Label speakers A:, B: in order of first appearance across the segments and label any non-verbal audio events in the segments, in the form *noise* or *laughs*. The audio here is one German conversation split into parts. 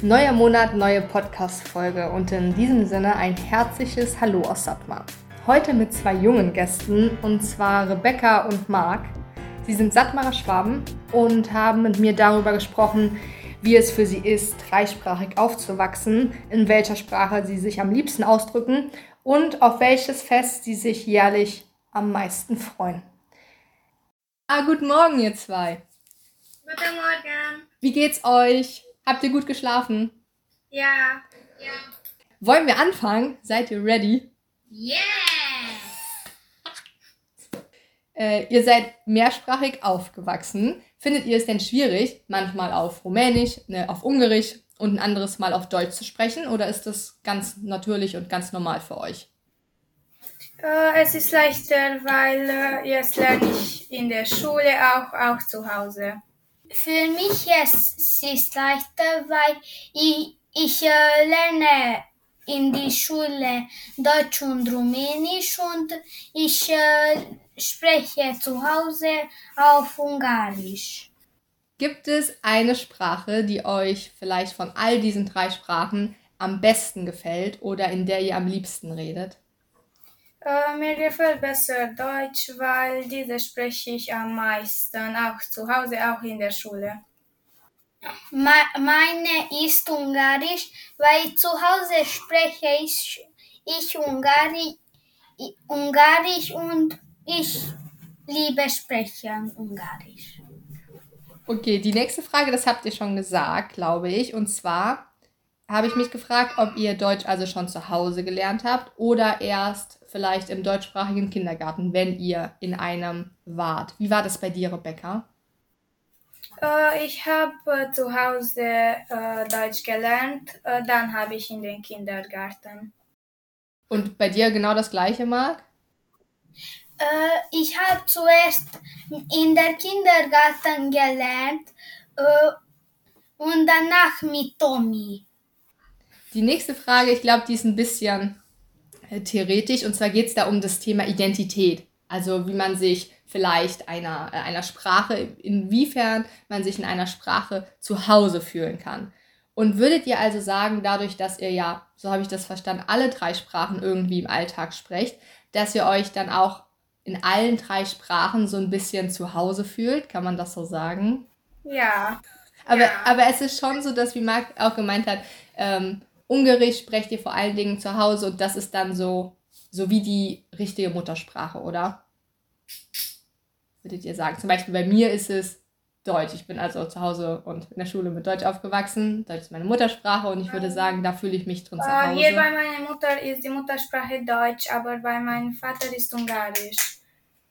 A: Neuer Monat, neue Podcast-Folge und in diesem Sinne ein herzliches Hallo aus Satmar. Heute mit zwei jungen Gästen und zwar Rebecca und Marc. Sie sind Sattmarer Schwaben und haben mit mir darüber gesprochen, wie es für sie ist, dreisprachig aufzuwachsen, in welcher Sprache sie sich am liebsten ausdrücken und auf welches Fest sie sich jährlich am meisten freuen. Ah, guten Morgen, ihr zwei.
B: Guten Morgen.
A: Wie geht's euch? Habt ihr gut geschlafen?
B: Ja. Ja.
A: Wollen wir anfangen? Seid ihr ready?
B: Yes.
A: Äh, ihr seid mehrsprachig aufgewachsen. Findet ihr es denn schwierig, manchmal auf Rumänisch, ne, auf Ungarisch und ein anderes Mal auf Deutsch zu sprechen? Oder ist das ganz natürlich und ganz normal für euch?
B: Äh, es ist leichter, weil äh, jetzt lerne ich in der Schule auch, auch zu Hause.
C: Für mich ist es leichter, weil ich, ich äh, lerne in die Schule Deutsch und Rumänisch und ich äh, spreche zu Hause auf Ungarisch.
A: Gibt es eine Sprache, die euch vielleicht von all diesen drei Sprachen am besten gefällt oder in der ihr am liebsten redet?
B: Äh, mir gefällt besser Deutsch, weil diese spreche ich am meisten, auch zu Hause, auch in der Schule.
C: Me meine ist Ungarisch, weil zu Hause spreche ich, ich Ungarisch, Ungarisch und ich liebe sprechen Ungarisch.
A: Okay, die nächste Frage, das habt ihr schon gesagt, glaube ich. Und zwar habe ich mich gefragt, ob ihr Deutsch also schon zu Hause gelernt habt oder erst vielleicht im deutschsprachigen Kindergarten, wenn ihr in einem wart. Wie war das bei dir, Rebecca?
B: Äh, ich habe äh, zu Hause äh, Deutsch gelernt, äh, dann habe ich in den Kindergarten.
A: Und bei dir genau das gleiche, Marc?
C: Äh, ich habe zuerst in der Kindergarten gelernt äh, und danach mit Tommy.
A: Die nächste Frage, ich glaube, die ist ein bisschen theoretisch und zwar geht es da um das Thema Identität. Also wie man sich vielleicht einer, äh, einer Sprache, inwiefern man sich in einer Sprache zu Hause fühlen kann. Und würdet ihr also sagen, dadurch, dass ihr ja, so habe ich das verstanden, alle drei Sprachen irgendwie im Alltag sprecht, dass ihr euch dann auch in allen drei Sprachen so ein bisschen zu Hause fühlt? Kann man das so sagen?
B: Ja.
A: Aber,
B: Ja.
A: aber es ist schon so, dass, wie Marc auch gemeint hat, ähm, Ungarisch sprecht ihr vor allen Dingen zu Hause und das ist dann so, so wie die richtige Muttersprache, oder? Würdet ihr sagen? Zum Beispiel bei mir ist es Deutsch. Ich bin also zu Hause und in der Schule mit Deutsch aufgewachsen. Deutsch ist meine Muttersprache und ich würde sagen, da fühle ich mich drin zu
B: Äh, hier bei
A: Hause.
B: meiner Mutter ist die Muttersprache Deutsch, aber bei meinem Vater ist Ungarisch.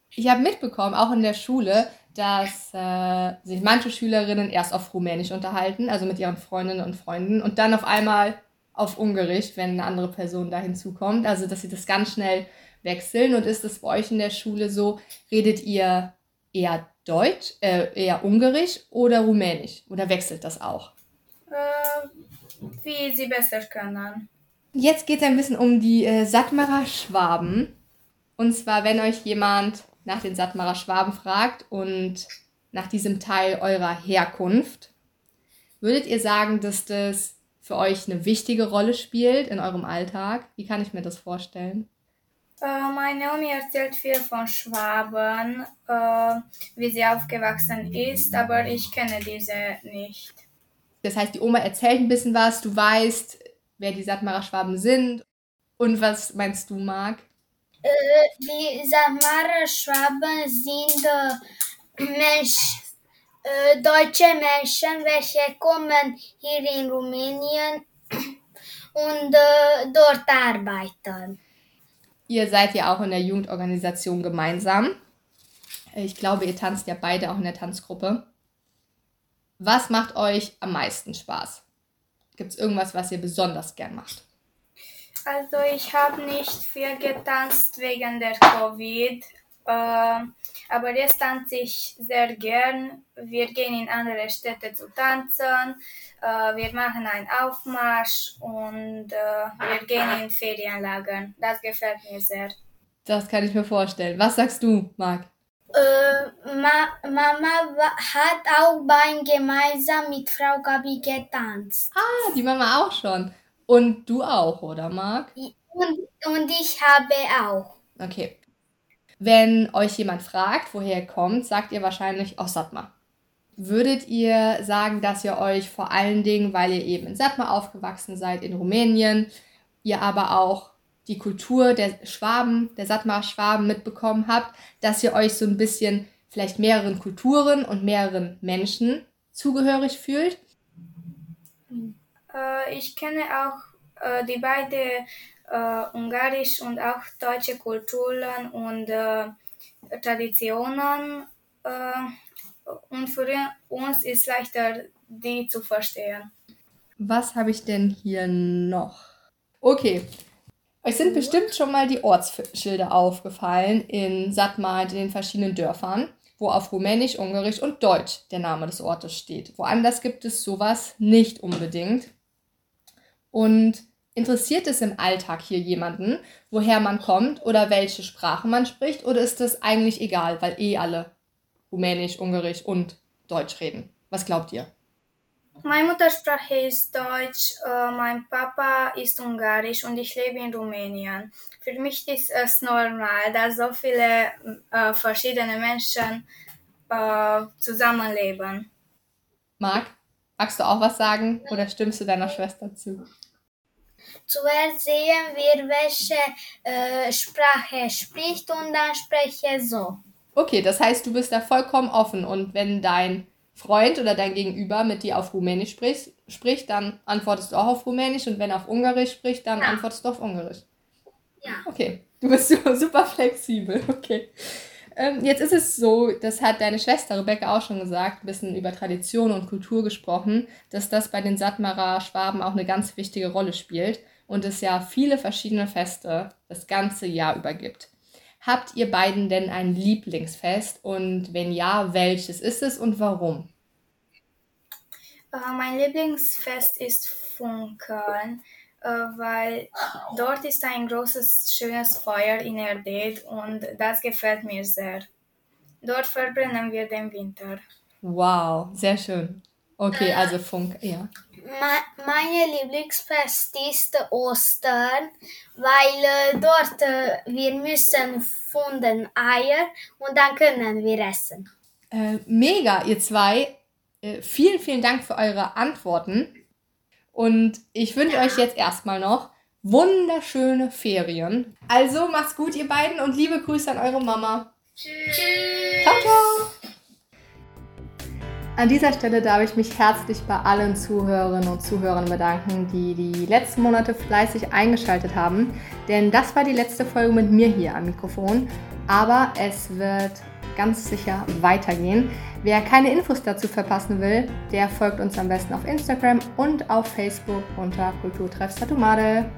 A: Ich habe mitbekommen, auch in der Schule, dass äh, sich manche Schülerinnen erst auf Rumänisch unterhalten, also mit ihren Freundinnen und Freunden, und dann auf einmal auf Ungarisch, wenn eine andere Person da hinzukommt. Also, dass sie das ganz schnell wechseln. Und ist es bei euch in der Schule so, redet ihr eher Deutsch, äh, eher Ungarisch oder Rumänisch? Oder wechselt das auch?
B: Äh, wie sie besser können.
A: Jetzt geht es ein bisschen um die äh, Sattmarer Schwaben. Und zwar, wenn euch jemand nach den Sattmarer Schwaben fragt und nach diesem Teil eurer Herkunft, würdet ihr sagen, dass das für euch eine wichtige Rolle spielt in eurem Alltag? Wie kann ich mir das vorstellen?
B: Äh, meine Omi erzählt viel von Schwaben, äh, wie sie aufgewachsen ist, aber ich kenne diese nicht.
A: Das heißt, die Oma erzählt ein bisschen was, du weißt, wer die Sattmarer Schwaben sind. Und was meinst du, Marc?
C: Äh, die Samara Schwaben sind äh, Mensch, äh, deutsche Menschen, welche kommen hier in Rumänien *clears throat* und äh, dort arbeiten.
A: Ihr seid ja auch in der Jugendorganisation gemeinsam. Ich glaube, ihr tanzt ja beide auch in der Tanzgruppe. Was macht euch am meisten Spaß? Gibt es irgendwas, was ihr besonders gern macht?
B: Also ich habe nicht viel getanzt wegen der Covid, äh, aber jetzt tanze ich sehr gern. Wir gehen in andere Städte zu tanzen, äh, wir machen einen Aufmarsch und äh, wir gehen in Ferienlagern. Das gefällt mir sehr.
A: Das kann ich mir vorstellen. Was sagst du, Marc?
C: Äh, Ma Mama hat auch beim gemeinsam mit Frau Gabi getanzt.
A: Ah, die Mama auch schon. Und du auch, oder Marc?
C: Und, und ich habe auch.
A: Okay. Wenn euch jemand fragt, woher ihr kommt, sagt ihr wahrscheinlich aus Satmar. Würdet ihr sagen, dass ihr euch vor allen Dingen, weil ihr eben in Satmar aufgewachsen seid, in Rumänien, ihr aber auch die Kultur der Schwaben, der Satmarer Schwaben mitbekommen habt, dass ihr euch so ein bisschen vielleicht mehreren Kulturen und mehreren Menschen zugehörig fühlt?
B: Äh, ich kenne auch äh, die beiden äh, ungarisch und auch deutsche Kulturen und äh, Traditionen. Äh, und für uns ist leichter, die zu verstehen.
A: Was habe ich denn hier noch? Okay. Euch sind bestimmt schon mal die Ortsschilder aufgefallen in Satmar in den verschiedenen Dörfern, wo auf Rumänisch, Ungarisch und Deutsch der Name des Ortes steht. Woanders gibt es sowas nicht unbedingt. Und interessiert es im Alltag hier jemanden, woher man kommt oder welche Sprache man spricht? Oder ist das eigentlich egal, weil eh alle Rumänisch, Ungarisch und Deutsch reden? Was glaubt ihr?
B: Meine Muttersprache ist Deutsch, äh, mein Papa ist Ungarisch und ich lebe in Rumänien. Für mich ist es normal, dass so viele äh, verschiedene Menschen äh, zusammenleben.
A: Marc, magst du auch was sagen oder stimmst du deiner Schwester zu?
C: Zuerst sehen wir, welche äh, Sprache spricht und dann spreche so.
A: Okay, das heißt, du bist da vollkommen offen und wenn dein Freund oder dein Gegenüber mit dir auf Rumänisch spricht, spricht dann antwortest du auch auf Rumänisch und wenn er auf Ungarisch spricht, dann ja. antwortest du auf Ungarisch.
C: Ja.
A: Okay, du bist *laughs* super flexibel. Okay. Ähm, jetzt ist es so, das hat deine Schwester Rebecca auch schon gesagt, ein bisschen über Tradition und Kultur gesprochen, dass das bei den Sattmarer Schwaben auch eine ganz wichtige Rolle spielt und es ja viele verschiedene Feste das ganze Jahr über gibt. Habt ihr beiden denn ein Lieblingsfest und wenn ja, welches ist es und warum?
B: Uh, mein Lieblingsfest ist Funkeln. Äh, weil dort ist ein großes, schönes Feuer in Erded und das gefällt mir sehr. Dort verbrennen wir den Winter.
A: Wow, sehr schön. Okay, also Funk, ja.
C: Meine Lieblingsfest ist Ostern, weil äh, dort äh, wir müssen funden Eier und dann können wir essen.
A: Äh, mega, ihr zwei. Äh, vielen, vielen Dank für eure Antworten. Und ich wünsche euch jetzt erstmal noch wunderschöne Ferien. Also macht's gut, ihr beiden, und liebe Grüße an eure Mama.
C: Tschüss.
A: Ciao, ciao. An dieser Stelle darf ich mich herzlich bei allen Zuhörerinnen und Zuhörern bedanken, die die letzten Monate fleißig eingeschaltet haben. Denn das war die letzte Folge mit mir hier am Mikrofon. Aber es wird ganz sicher weitergehen. Wer keine Infos dazu verpassen will, der folgt uns am besten auf Instagram und auf Facebook unter Kulturtreff Satumade.